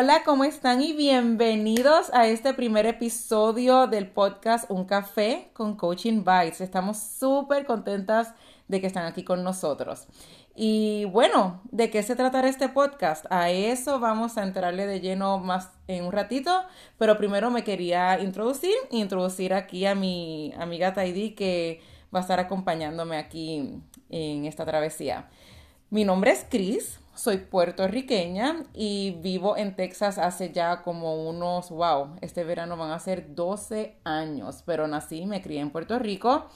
Hola, ¿cómo están? Y bienvenidos a este primer episodio del podcast Un Café con Coaching Bites. Estamos súper contentas de que están aquí con nosotros. Y bueno, ¿de qué se tratará este podcast? A eso vamos a entrarle de lleno más en un ratito, pero primero me quería introducir, introducir aquí a mi amiga Taidi que va a estar acompañándome aquí en esta travesía. Mi nombre es Chris, soy puertorriqueña y vivo en Texas hace ya como unos, wow, este verano van a ser 12 años, pero nací, me crié en Puerto Rico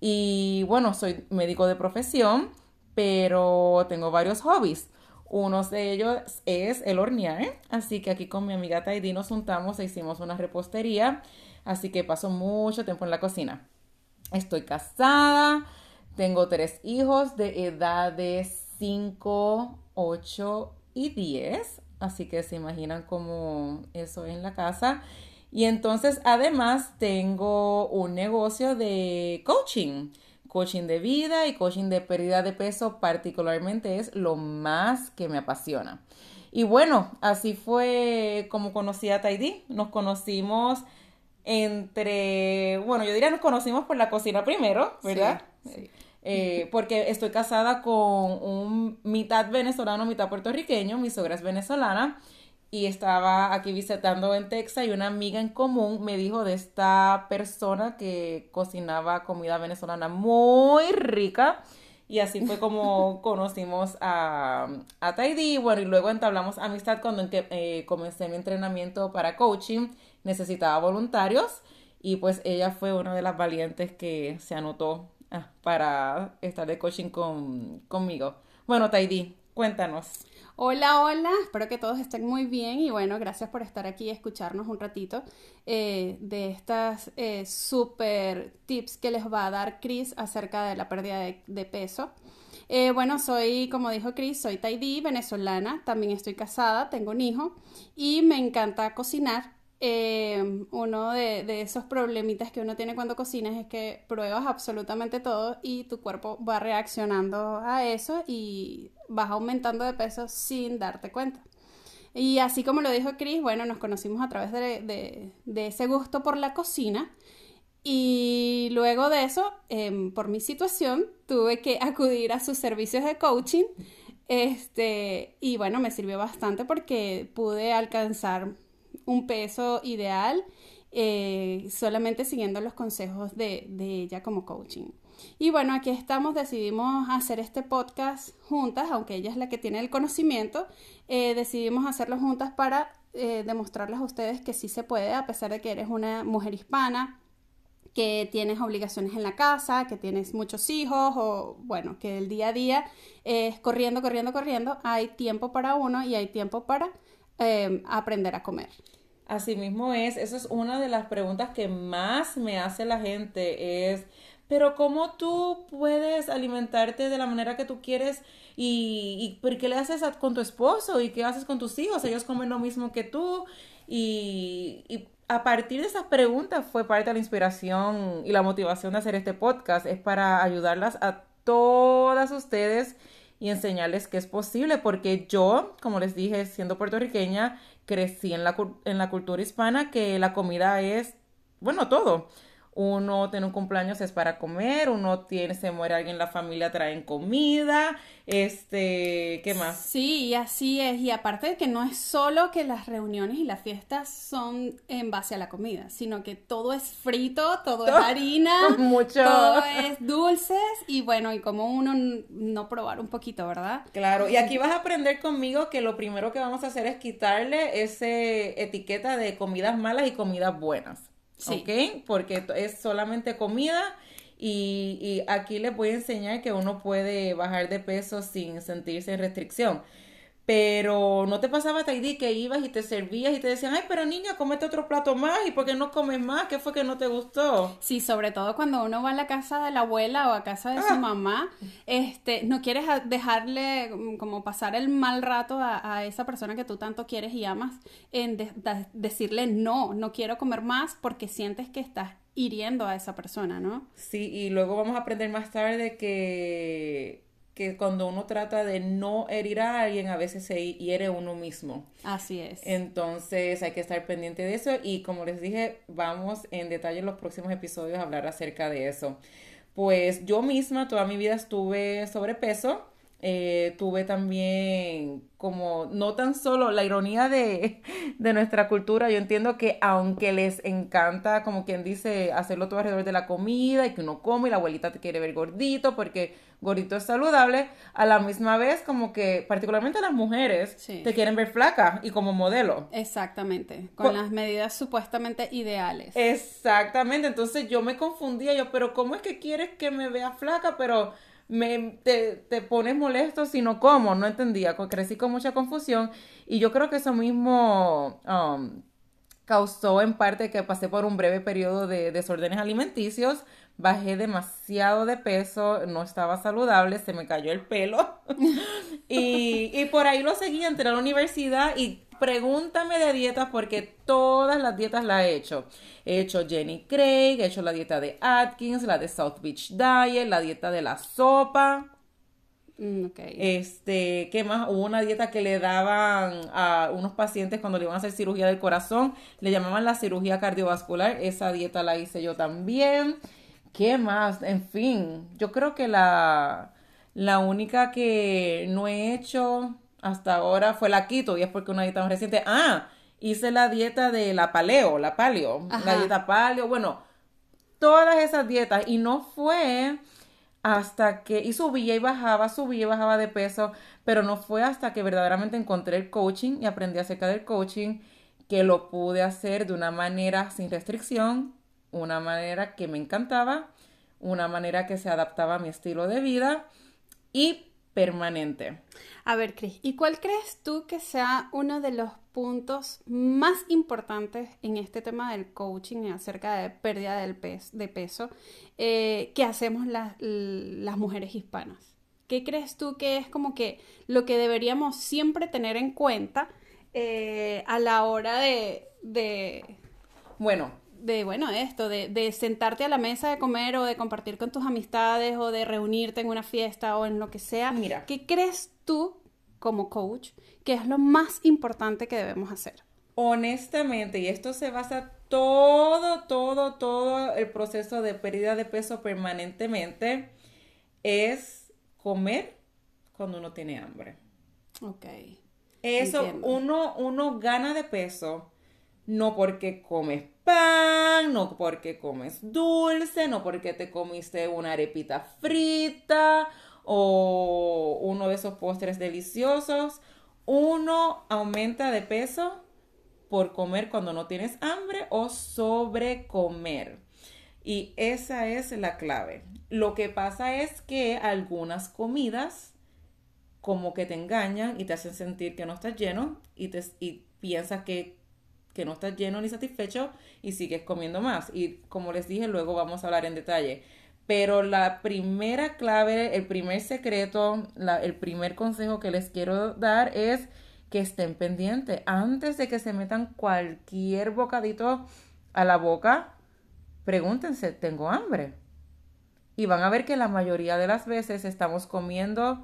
y bueno, soy médico de profesión, pero tengo varios hobbies. Uno de ellos es el hornear, así que aquí con mi amiga Taidi nos juntamos e hicimos una repostería, así que paso mucho tiempo en la cocina. Estoy casada, tengo tres hijos de edades 5, 8 y 10. Así que se imaginan cómo eso en la casa. Y entonces además tengo un negocio de coaching. Coaching de vida y coaching de pérdida de peso particularmente es lo más que me apasiona. Y bueno, así fue como conocí a Taidi. Nos conocimos entre, bueno, yo diría nos conocimos por la cocina primero, ¿verdad? Sí, eh, porque estoy casada con un mitad venezolano, mitad puertorriqueño, mi suegra es venezolana y estaba aquí visitando en Texas y una amiga en común me dijo de esta persona que cocinaba comida venezolana muy rica y así fue como conocimos a, a Taidi, bueno, y luego entablamos amistad cuando eh, comencé mi entrenamiento para coaching, necesitaba voluntarios y pues ella fue una de las valientes que se anotó para estar de coaching con, conmigo. Bueno, Taidi, cuéntanos. Hola, hola, espero que todos estén muy bien y bueno, gracias por estar aquí y escucharnos un ratito eh, de estas eh, super tips que les va a dar Chris acerca de la pérdida de, peso. Eh, bueno, soy, como dijo Chris, soy Taidi, venezolana, también estoy casada, tengo un hijo y me encanta cocinar. Eh, uno de, esos problemitas que uno tiene cuando cocinas es que pruebas absolutamente todo y tu cuerpo va reaccionando a eso y vas aumentando de peso sin darte cuenta. Y así como lo dijo Chris, bueno, nos conocimos a través de, ese gusto por la cocina. Y luego de eso, em, por mi situación, tuve que acudir a sus servicios de coaching. Este, y bueno, me sirvió bastante porque pude alcanzar un peso ideal eh, solamente siguiendo los consejos de, ella como coaching. Y bueno, aquí estamos, decidimos hacer este podcast juntas, aunque ella es la que tiene el conocimiento, eh, decidimos hacerlo juntas para eh, demostrarles a ustedes que sí se puede, a pesar de que eres una mujer hispana, que tienes obligaciones en la casa, que tienes muchos hijos o bueno, que el día a día es corriendo, corriendo, corriendo, hay tiempo para uno y hay tiempo para aprender a comer. Así mismo es, eso es una de las preguntas que más me hace la gente, es, pero ¿cómo tú puedes alimentarte de la manera que tú quieres y, y por qué le haces con tu esposo y qué haces con tus hijos? Ellos comen lo mismo que tú y, y a partir de esas preguntas fue parte de la inspiración y la motivación de hacer este podcast, es para ayudarlas a todas ustedes y enseñarles que es posible, porque yo, como les dije, siendo puertorriqueña, crecí en la, en la cultura hispana que la comida es, bueno, todo uno tiene un cumpleaños es para comer, uno tiene, se muere alguien en la familia, traen comida, este, ¿qué más? Sí, y así es, y aparte de que no es solo que las reuniones y las fiestas son en base a la comida, sino que todo es frito, todo, es harina, mucho. todo es dulces, y bueno, y como uno no probar un poquito, ¿verdad? Claro, y aquí vas a aprender conmigo que lo primero que vamos a hacer es quitarle ese etiqueta de comidas malas y comidas buenas. ¿Ok? Porque es solamente comida y, y, aquí les voy a enseñar que uno puede bajar de peso sin sentirse en restricción. Pero no te pasaba, Taidi, que ibas y te servías y te decían, ay, pero niña, comete otro plato más y ¿por qué no comes más? ¿Qué fue que no te gustó? Sí, sobre todo cuando uno va a la casa de la abuela o a casa de su ah. mamá, este, no quieres dejarle mm, como pasar el mal rato a, esa persona que tú tanto quieres y amas en decirle no, no quiero comer más porque sientes que estás hiriendo a esa persona, ¿no? Sí, y luego vamos a aprender más tarde que que cuando uno trata de no herir a alguien, a veces se hiere uno mismo. Así es. Entonces hay que estar pendiente de eso y como les dije, vamos en detalle en los próximos episodios a hablar acerca de eso. Pues yo misma toda mi vida estuve sobrepeso eh, tuve también como no tan solo la ironía de, de, nuestra cultura, yo entiendo que aunque les encanta, como quien dice, hacerlo todo alrededor de la comida y que uno come y la abuelita te quiere ver gordito porque gordito es saludable, a la misma vez como que particularmente las mujeres te quieren ver flaca y como modelo. Exactamente, con las medidas supuestamente ideales. Exactamente, entonces yo me confundía yo, pero ¿cómo es que quieres que me vea flaca? Pero me, te, te, pones molesto si no como, no entendía, crecí con mucha confusión y yo creo que eso mismo um, causó en parte que pasé por un breve periodo de desórdenes alimenticios, bajé demasiado de peso, no estaba saludable, se me cayó el pelo y, y por ahí lo seguí, entré a la universidad y pregúntame de dietas porque todas las dietas las he hecho. He hecho Jenny Craig, he hecho la dieta de Atkins, la de South Beach Diet, la dieta de la sopa. Mm, este, ¿qué más? Hubo una dieta que le daban a unos pacientes cuando le iban a hacer cirugía del corazón, le llamaban la cirugía cardiovascular, esa dieta la hice yo también. ¿Qué más? En fin, yo creo que la, la única que no he hecho hasta ahora fue la quito y es porque una dieta más reciente. Ah, hice la dieta de la paleo, la paleo, la dieta paleo, bueno, todas esas dietas y no fue hasta que, y subía y bajaba, subía y bajaba de peso, pero no fue hasta que verdaderamente encontré el coaching y aprendí acerca del coaching que lo pude hacer de una manera sin restricción, una manera que me encantaba, una manera que se adaptaba a mi estilo de vida y permanente. A ver, Cris, ¿y cuál crees tú que sea uno de los puntos más importantes en este tema del coaching acerca de pérdida del de peso eh, que hacemos las, mujeres hispanas? ¿Qué crees tú que es como que lo que deberíamos siempre tener en cuenta eh, a la hora de, de... Bueno, de, bueno, esto, de, de, sentarte a la mesa de comer o de compartir con tus amistades o de reunirte en una fiesta o en lo que sea. Mira. ¿Qué crees tú, como coach, que es lo más importante que debemos hacer? Honestamente, y esto se basa todo, todo, todo el proceso de pérdida de peso permanentemente, es comer cuando uno tiene hambre. Ok. Eso, uno, uno gana de peso no porque comes pan, no porque comes dulce, no porque te comiste una arepita frita o uno de esos postres deliciosos. Uno aumenta de peso por comer cuando no tienes hambre o sobrecomer. Y esa es la clave. Lo que pasa es que algunas comidas como que te engañan y te hacen sentir que no estás lleno y, te, y piensas que que no estás lleno ni satisfecho y sigues comiendo más. Y como les dije, luego vamos a hablar en detalle. Pero la primera clave, el primer secreto, el primer consejo que les quiero dar es que estén pendientes. Antes de que se metan cualquier bocadito a la boca, pregúntense, ¿tengo hambre? Y van a ver que la mayoría de las veces estamos comiendo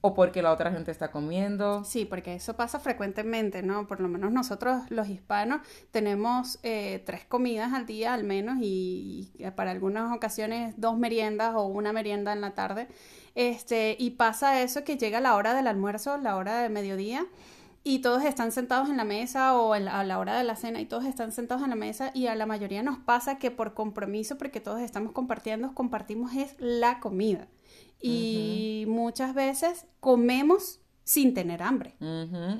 o porque la otra gente está comiendo. Sí, porque eso pasa frecuentemente, ¿no? Por lo menos nosotros los hispanos tenemos eh, tres comidas al día al menos y, para algunas ocasiones dos meriendas o una merienda en la tarde. Este, y pasa eso que llega la hora del almuerzo, la hora de mediodía y todos están sentados en la mesa o a la hora de la cena y todos están sentados en la mesa y a la mayoría nos pasa que por compromiso, porque todos estamos compartiendo, compartimos es la comida y muchas veces comemos sin tener hambre.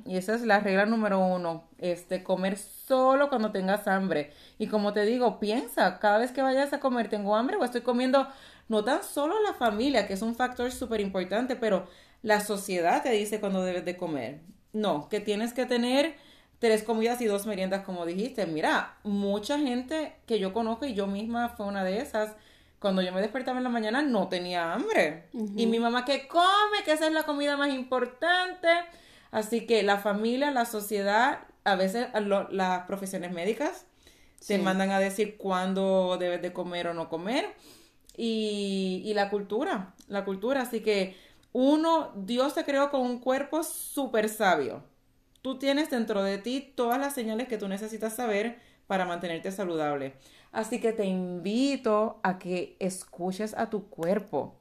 Y esa es la regla número uno, este, comer solo cuando tengas hambre. Y como te digo, piensa, cada vez que vayas a comer, ¿tengo hambre o estoy comiendo no tan solo la familia, que es un factor súper importante, pero la sociedad te dice cuando debes de comer. No, que tienes que tener tres comidas y dos meriendas, como dijiste. Mira, mucha gente que yo conozco y yo misma fue una de esas, cuando yo me despertaba en la mañana no tenía hambre. Y mi mamá que come, que esa es la comida más importante. Así que la familia, la sociedad, a veces las profesiones médicas te mandan a decir cuándo debes de comer o no comer. Y, y la cultura, la cultura. Así que Uno, Dios te creó con un cuerpo súper sabio. Tú tienes dentro de ti todas las señales que tú necesitas saber para mantenerte saludable. Así que te invito a que escuches a tu cuerpo.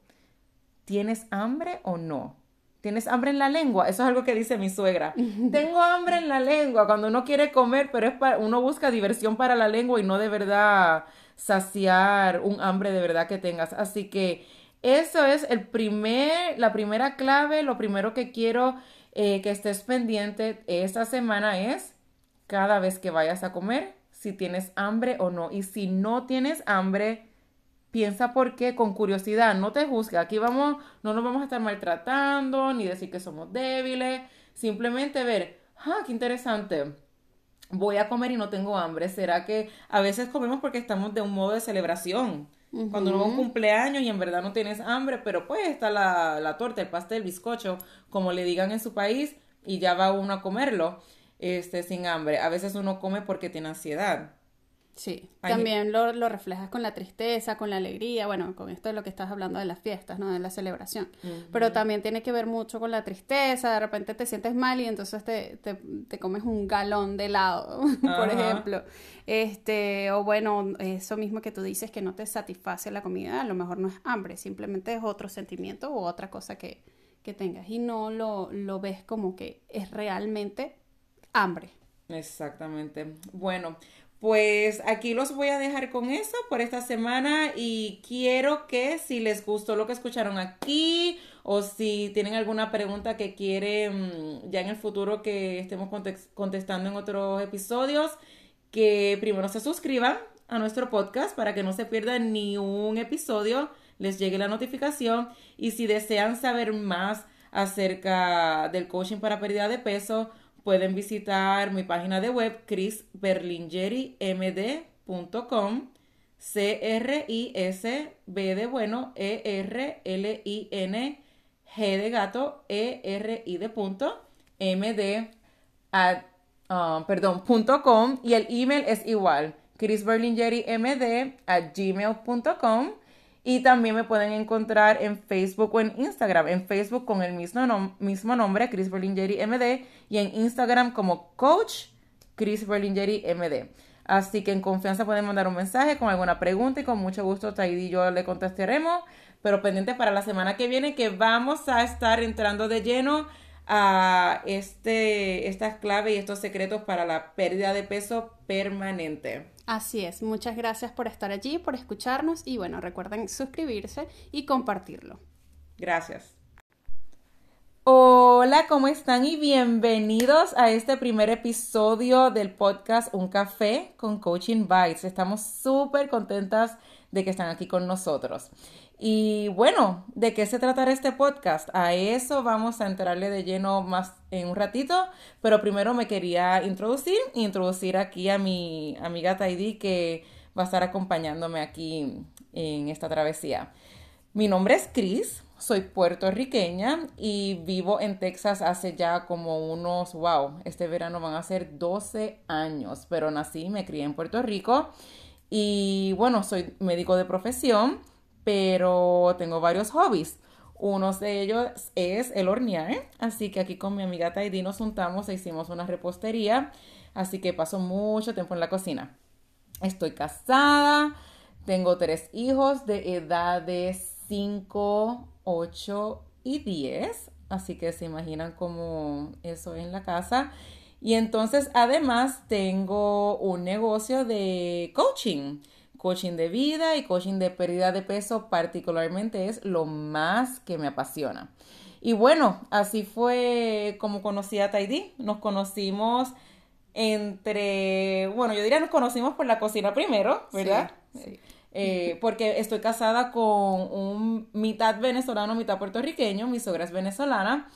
¿Tienes hambre o no? ¿Tienes hambre en la lengua? Eso es algo que dice mi suegra. Tengo hambre en la lengua cuando uno quiere comer, pero es para, uno busca diversión para la lengua y no de verdad saciar un hambre de verdad que tengas. Así que eso es el primer, la primera clave, lo primero que quiero eh, que estés pendiente esta semana es cada vez que vayas a comer, si tienes hambre o no. Y si no tienes hambre, piensa por qué con curiosidad, no te juzgue. Aquí vamos, no nos vamos a estar maltratando ni decir que somos débiles, simplemente ver, ah, qué interesante. Voy a comer y no tengo hambre. ¿Será que a veces comemos porque estamos de un modo de celebración? Cuando a un cumpleaños y en verdad no tienes hambre, pero pues está la, la torta, el pastel, el bizcocho, como le digan en su país, y ya va uno a comerlo este, sin hambre. A veces uno come porque tiene ansiedad. Sí, también lo, lo, reflejas con la tristeza, con la alegría, bueno, con esto de lo que estás hablando de las fiestas, ¿no? De la celebración. Pero también tiene que ver mucho con la tristeza, de repente te sientes mal y entonces te, te, te comes un galón de helado, por ejemplo. Este, o bueno, eso mismo que tú dices que no te satisface la comida, a lo mejor no es hambre, simplemente es otro sentimiento u otra cosa que, que tengas y no lo, lo ves como que es realmente hambre. Exactamente. Bueno, pues aquí los voy a dejar con eso por esta semana y quiero que si les gustó lo que escucharon aquí o si tienen alguna pregunta que quieren mm, ya en el futuro que estemos contestando en otros episodios, que primero se suscriban a nuestro podcast para que no se pierdan ni un episodio, les llegue la notificación y si desean saber más acerca del coaching para pérdida de peso, pueden visitar mi página de web chrisberlingerimd.com C R I S B de bueno E R L I N G de gato E R I de punto M D at, um, perdón, punto com y el email es igual chrisberlingerimd at gmail.com y también me pueden encontrar en Facebook o en Instagram. En Facebook con el mismo, mismo nombre, Chris Berlingeri MD, y en Instagram como Coach Chris Berlingeri MD. Así que en confianza pueden mandar un mensaje con alguna pregunta y con mucho gusto Taidi y yo le contestaremos. Pero pendiente para la semana que viene que vamos a estar entrando de lleno a este, estas claves y estos secretos para la pérdida de peso permanente. Así es, muchas gracias por estar allí, por escucharnos y bueno, recuerden suscribirse y compartirlo. Gracias. Hola, ¿cómo están? Y bienvenidos a este primer episodio del podcast Un Café con Coaching Bites. Estamos súper contentas de que están aquí con nosotros. Y bueno, ¿de qué se tratará este podcast? A eso vamos a entrarle de lleno más en un ratito, pero primero me quería introducir, introducir aquí a mi amiga Taidi que va a estar acompañándome aquí en esta travesía. Mi nombre es Chris, soy puertorriqueña y vivo en Texas hace ya como unos, wow, este verano van a ser 12 años, pero nací y me crié en Puerto Rico y bueno, soy médico de profesión pero tengo varios hobbies. Uno de ellos es el hornear, así que aquí con mi amiga Taidi nos juntamos e hicimos una repostería, así que paso mucho tiempo en la cocina. Estoy casada, tengo tres hijos de edad de 5, 8 y 10, así que se imaginan cómo eso en la casa. Y entonces además tengo un negocio de coaching coaching de vida y coaching de pérdida de peso particularmente es lo más que me apasiona. Y bueno, así fue como conocí a Taidi. Nos conocimos entre, bueno, yo diría nos conocimos por la cocina primero, ¿verdad? Sí, eh, porque estoy casada con un mitad venezolano, mitad puertorriqueño, mi suegra es venezolana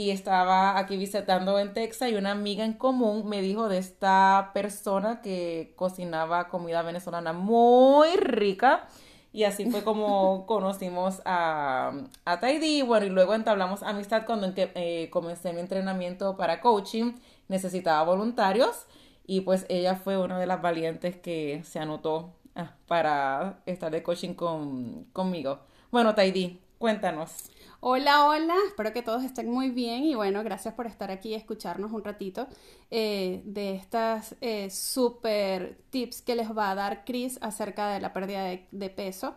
y estaba aquí visitando en Texas y una amiga en común me dijo de esta persona que cocinaba comida venezolana muy rica y así fue como conocimos a, a Taidi. Bueno, y luego entablamos amistad cuando eh, comencé mi entrenamiento para coaching. Necesitaba voluntarios y pues ella fue una de las valientes que se anotó ah, para estar de coaching con, conmigo. Bueno, Taidi, Cuéntanos. Hola, hola, espero que todos estén muy bien y bueno, gracias por estar aquí y escucharnos un ratito eh, de estas eh, super tips que les va a dar Chris acerca de la pérdida de, peso.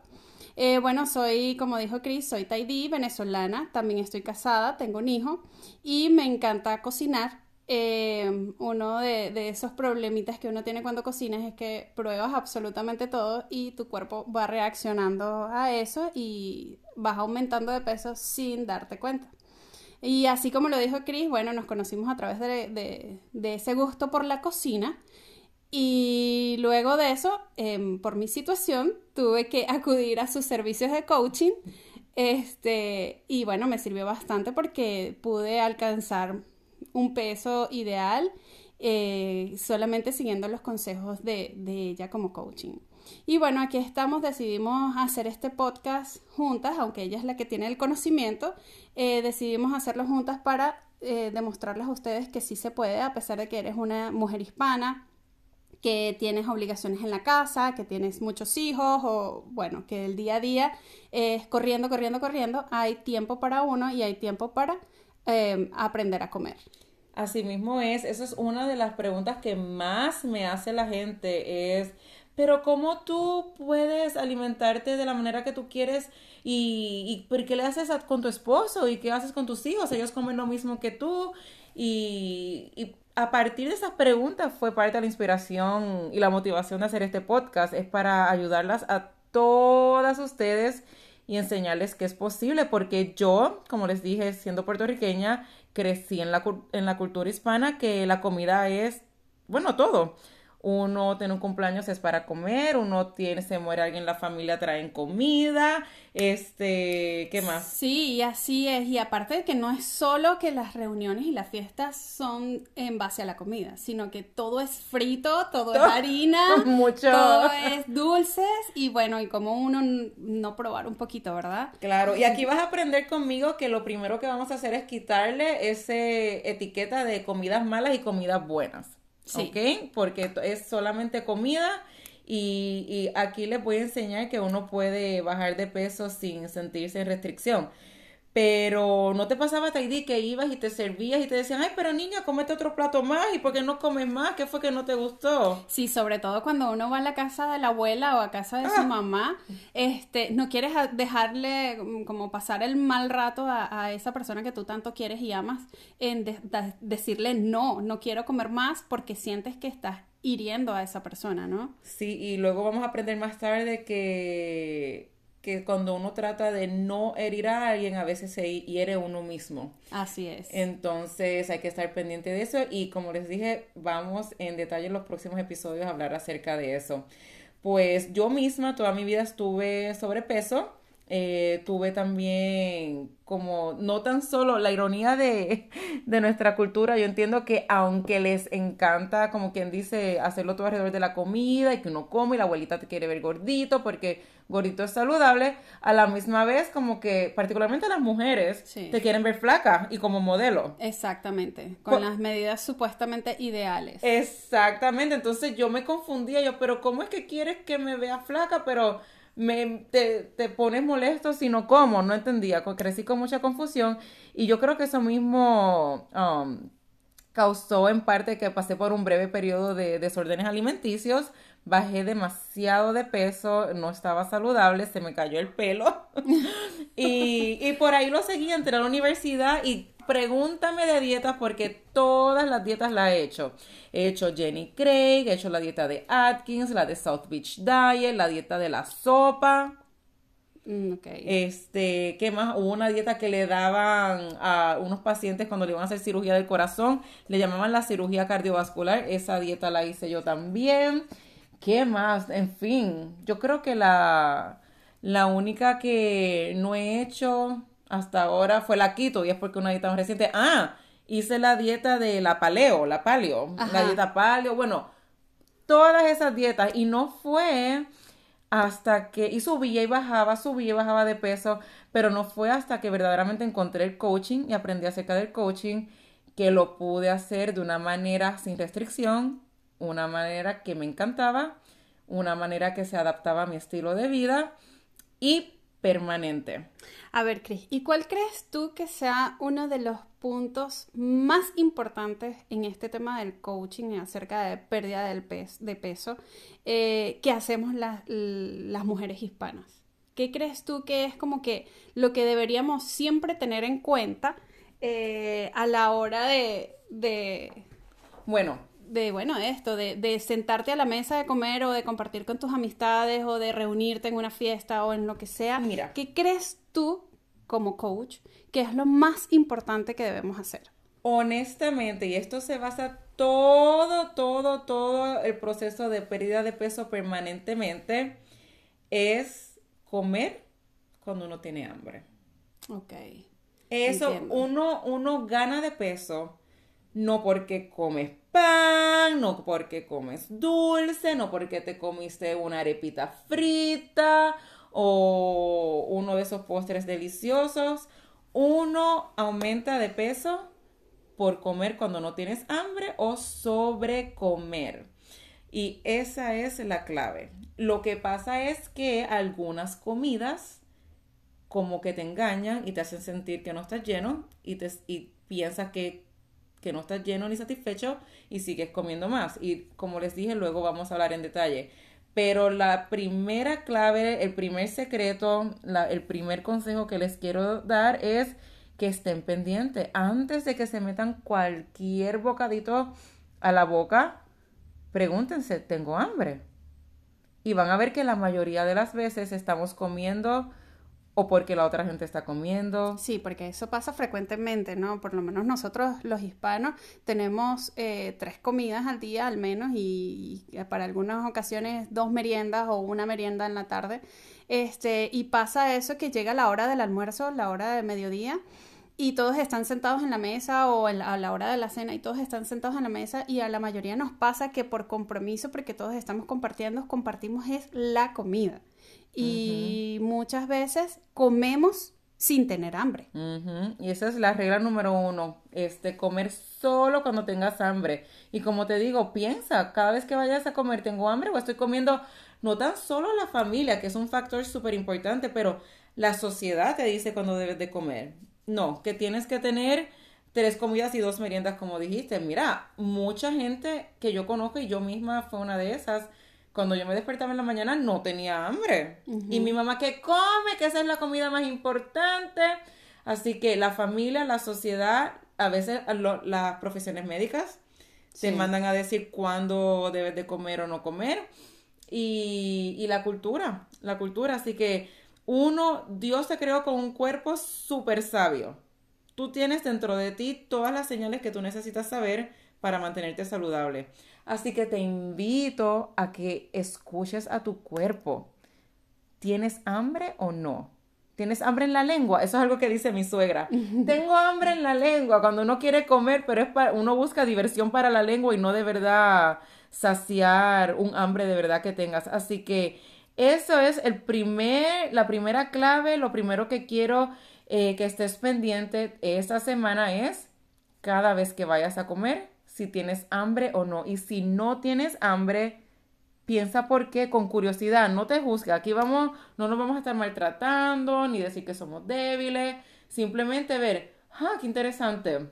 Eh, bueno, soy, como dijo Chris, soy Taidi, venezolana, también estoy casada, tengo un hijo y me encanta cocinar. Uno de, esos problemitas que uno tiene cuando cocinas es que pruebas absolutamente todo y tu cuerpo va reaccionando a eso y vas aumentando de peso sin darte cuenta. Y así como lo dijo Chris, bueno, nos conocimos a través de, ese gusto por la cocina. Y luego de eso, em, por mi situación, tuve que acudir a sus servicios de coaching. Este, y bueno, me sirvió bastante porque pude alcanzar un peso ideal eh, solamente siguiendo los consejos de, ella como coaching. Y bueno, aquí estamos, decidimos hacer este podcast juntas, aunque ella es la que tiene el conocimiento, eh, decidimos hacerlo juntas para eh, demostrarles a ustedes que sí se puede, a pesar de que eres una mujer hispana, que tienes obligaciones en la casa, que tienes muchos hijos o bueno, que el día a día es corriendo, corriendo, corriendo, hay tiempo para uno y hay tiempo para Em, aprender a comer. Así mismo es, eso es una de las preguntas que más me hace la gente, es, pero ¿cómo tú puedes alimentarte de la manera que tú quieres y, y qué le haces con tu esposo y qué haces con tus hijos? Ellos comen lo mismo que tú. Y, y a partir de esas preguntas fue parte de la inspiración y la motivación de hacer este podcast, es para ayudarlas a todas ustedes y enseñarles que es posible, porque yo, como les dije, siendo puertorriqueña, crecí en la, en la cultura hispana que la comida es, bueno, todo uno tiene un cumpleaños es para comer, uno tiene, se muere alguien en la familia, traen comida, este, ¿qué más? Sí, así es, y aparte de que no es solo que las reuniones y las fiestas son en base a la comida, sino que todo es frito, todo, es harina, mucho. todo es dulces, y bueno, y como uno no probar un poquito, ¿verdad? Claro, y aquí vas a aprender conmigo que lo primero que vamos a hacer es quitarle ese etiqueta de comidas malas y comidas buenas. ¿Ok? Porque es solamente comida y, y, aquí les voy a enseñar que uno puede bajar de peso sin sentirse en restricción. Pero no te pasaba, Taidi, que ibas y te servías y te decían, ay, pero niña, comete otro plato más, ¿y por qué no comes más? ¿Qué fue que no te gustó? Sí, sobre todo cuando uno va a la casa de la abuela o a casa de su ah. mamá, este, no quieres dejarle mm, como pasar el mal rato a, esa persona que tú tanto quieres y amas, en decirle no, no quiero comer más porque sientes que estás hiriendo a esa persona, ¿no? Sí, y luego vamos a aprender más tarde que que cuando uno trata de no herir a alguien, a veces se hiere uno mismo. Así es. Entonces hay que estar pendiente de eso y como les dije, vamos en detalle en los próximos episodios a hablar acerca de eso. Pues yo misma toda mi vida estuve sobrepeso. Eh, tuve también como no tan solo la ironía de, de, nuestra cultura, yo entiendo que aunque les encanta, como quien dice, hacerlo todo alrededor de la comida y que uno come y la abuelita te quiere ver gordito porque gordito es saludable, a la misma vez como que particularmente las mujeres te quieren ver flaca y como modelo. Exactamente, con las medidas supuestamente ideales. Exactamente, entonces yo me confundía yo, pero ¿cómo es que quieres que me vea flaca? Pero me, te, te pones molesto si no como, no entendía, crecí con mucha confusión y yo creo que eso mismo... Um, causó en parte que pasé por un breve periodo de desórdenes alimenticios, bajé demasiado de peso, no estaba saludable, se me cayó el pelo. Y, y, por ahí lo seguí, entré a la universidad y pregúntame de dietas porque todas las dietas las he hecho. He hecho Jenny Craig, he hecho la dieta de Atkins, la de South Beach Diet, la dieta de la sopa. Mm, este, ¿qué más? Hubo una dieta que le daban a unos pacientes cuando le iban a hacer cirugía del corazón, le llamaban la cirugía cardiovascular, esa dieta la hice yo también. ¿Qué más? En fin, yo creo que la, la única que no he hecho hasta ahora fue la quito y es porque una dieta más reciente. Ah, hice la dieta de la paleo, la paleo, la dieta paleo, bueno, todas esas dietas y no fue hasta que, y subía y bajaba, subía y bajaba de peso, pero no fue hasta que verdaderamente encontré el coaching y aprendí acerca del coaching que lo pude hacer de una manera sin restricción, una manera que me encantaba, una manera que se adaptaba a mi estilo de vida y permanente. A ver, Cris, ¿y cuál crees tú que sea uno de los puntos más importantes en este tema del coaching acerca de pérdida del de peso eh, que hacemos las, mujeres hispanas? ¿Qué crees tú que es como que lo que deberíamos siempre tener en cuenta eh, a la hora de, de... Bueno, de, bueno, esto, de, de, sentarte a la mesa de comer o de compartir con tus amistades o de reunirte en una fiesta o en lo que sea. Mira. ¿Qué crees tú, como coach, que es lo más importante que debemos hacer? Honestamente, y esto se basa todo, todo, todo el proceso de pérdida de peso permanentemente, es comer cuando uno tiene hambre. Ok. Eso, uno, uno gana de peso no porque comes pan, no porque comes dulce, no porque te comiste una arepita frita o uno de esos postres deliciosos. Uno aumenta de peso por comer cuando no tienes hambre o sobre comer. Y esa es la clave. Lo que pasa es que algunas comidas como que te engañan y te hacen sentir que no estás lleno y, te, y piensas que que no estás lleno ni satisfecho y sigues comiendo más. Y como les dije, luego vamos a hablar en detalle. Pero la primera clave, el primer secreto, el primer consejo que les quiero dar es que estén pendientes. Antes de que se metan cualquier bocadito a la boca, pregúntense, ¿tengo hambre? Y van a ver que la mayoría de las veces estamos comiendo o porque la otra gente está comiendo. Sí, porque eso pasa frecuentemente, ¿no? Por lo menos nosotros los hispanos tenemos eh, tres comidas al día al menos y, para algunas ocasiones dos meriendas o una merienda en la tarde. Este, y pasa eso que llega la hora del almuerzo, la hora de mediodía y todos están sentados en la mesa o a la hora de la cena y todos están sentados en la mesa y a la mayoría nos pasa que por compromiso, porque todos estamos compartiendo, compartimos es la comida y muchas veces comemos sin tener hambre. Y esa es la regla número uno, este, comer solo cuando tengas hambre. Y como te digo, piensa, cada vez que vayas a comer, tengo hambre o estoy comiendo no tan solo la familia, que es un factor súper importante, pero la sociedad te dice cuando debes de comer. No, que tienes que tener tres comidas y dos meriendas, como dijiste. Mira, mucha gente que yo conozco y yo misma fue una de esas cuando yo me despertaba en la mañana no tenía hambre. Y mi mamá que come, que esa es la comida más importante. Así que la familia, la sociedad, a veces las profesiones médicas se mandan a decir cuándo debes de comer o no comer. Y, y la cultura, la cultura. Así que uno, Dios te creó con un cuerpo súper sabio. Tú tienes dentro de ti todas las señales que tú necesitas saber para mantenerte saludable. Así que te invito a que escuches a tu cuerpo. ¿Tienes hambre o no? ¿Tienes hambre en la lengua? Eso es algo que dice mi suegra. Tengo hambre en la lengua cuando uno quiere comer, pero es para, uno busca diversión para la lengua y no de verdad saciar un hambre de verdad que tengas. Así que eso es el primer, la primera clave, lo primero que quiero eh, que estés pendiente esta semana es cada vez que vayas a comer, si tienes hambre o no. Y si no tienes hambre, piensa por qué con curiosidad, no te juzgue. Aquí vamos, no nos vamos a estar maltratando ni decir que somos débiles, simplemente ver, ah, qué interesante.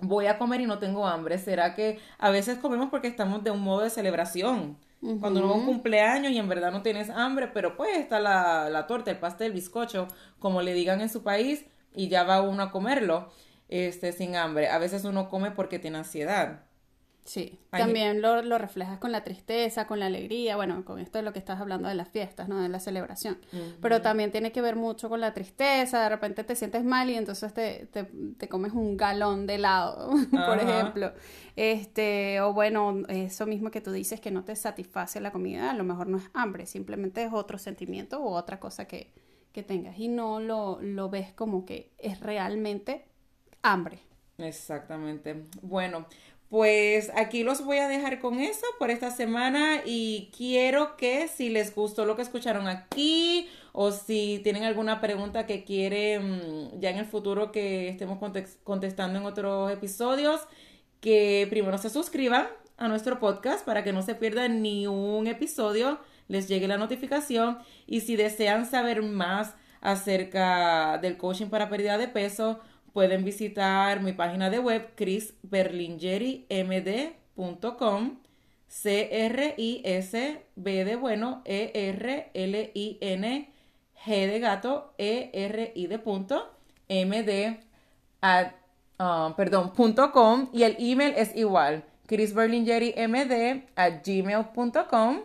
Voy a comer y no tengo hambre. ¿Será que a veces comemos porque estamos de un modo de celebración? Cuando uno va a un cumpleaños y en verdad no tienes hambre, pero pues está la, la torta, el pastel, el bizcocho, como le digan en su país, y ya va uno a comerlo este, sin hambre. A veces uno come porque tiene ansiedad. Sí, también lo, lo, reflejas con la tristeza, con la alegría, bueno, con esto es lo que estás hablando de las fiestas, ¿no? De la celebración. Pero también tiene que ver mucho con la tristeza, de repente te sientes mal y entonces te, te, te comes un galón de helado, por ejemplo. Este, o bueno, eso mismo que tú dices que no te satisface la comida, a lo mejor no es hambre, simplemente es otro sentimiento u otra cosa que, que tengas y no lo, lo ves como que es realmente hambre. Exactamente. Bueno, pues aquí los voy a dejar con eso por esta semana y quiero que si les gustó lo que escucharon aquí o si tienen alguna pregunta que quieren ya en el futuro que estemos contestando en otros episodios, que primero se suscriban a nuestro podcast para que no se pierda ni un episodio, les llegue la notificación y si desean saber más acerca del coaching para pérdida de peso, pueden visitar mi página de web chrisberlingerimd.com C-R-I-S-B de bueno, E-R-L-I-N, G de gato, E-R-I de punto, M-D, at, uh, perdón, punto com, y el email es igual, chrisberlingerimd at gmail.com,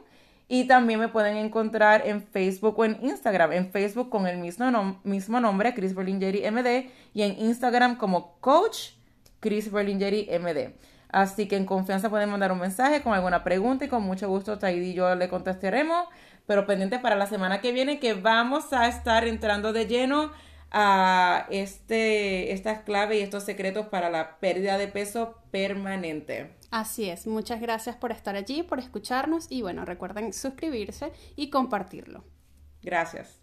y también me pueden encontrar en Facebook o en Instagram, en Facebook con el mismo, mismo nombre, Chris MD, y en Instagram como Coach Chris MD. Así que en confianza pueden mandar un mensaje con alguna pregunta y con mucho gusto Taidi y yo le contestaremos. Pero pendiente para la semana que viene que vamos a estar entrando de lleno a este, estas claves y estos secretos para la pérdida de peso permanente. Así es, muchas gracias por estar allí, por escucharnos y bueno, recuerden suscribirse y compartirlo. Gracias.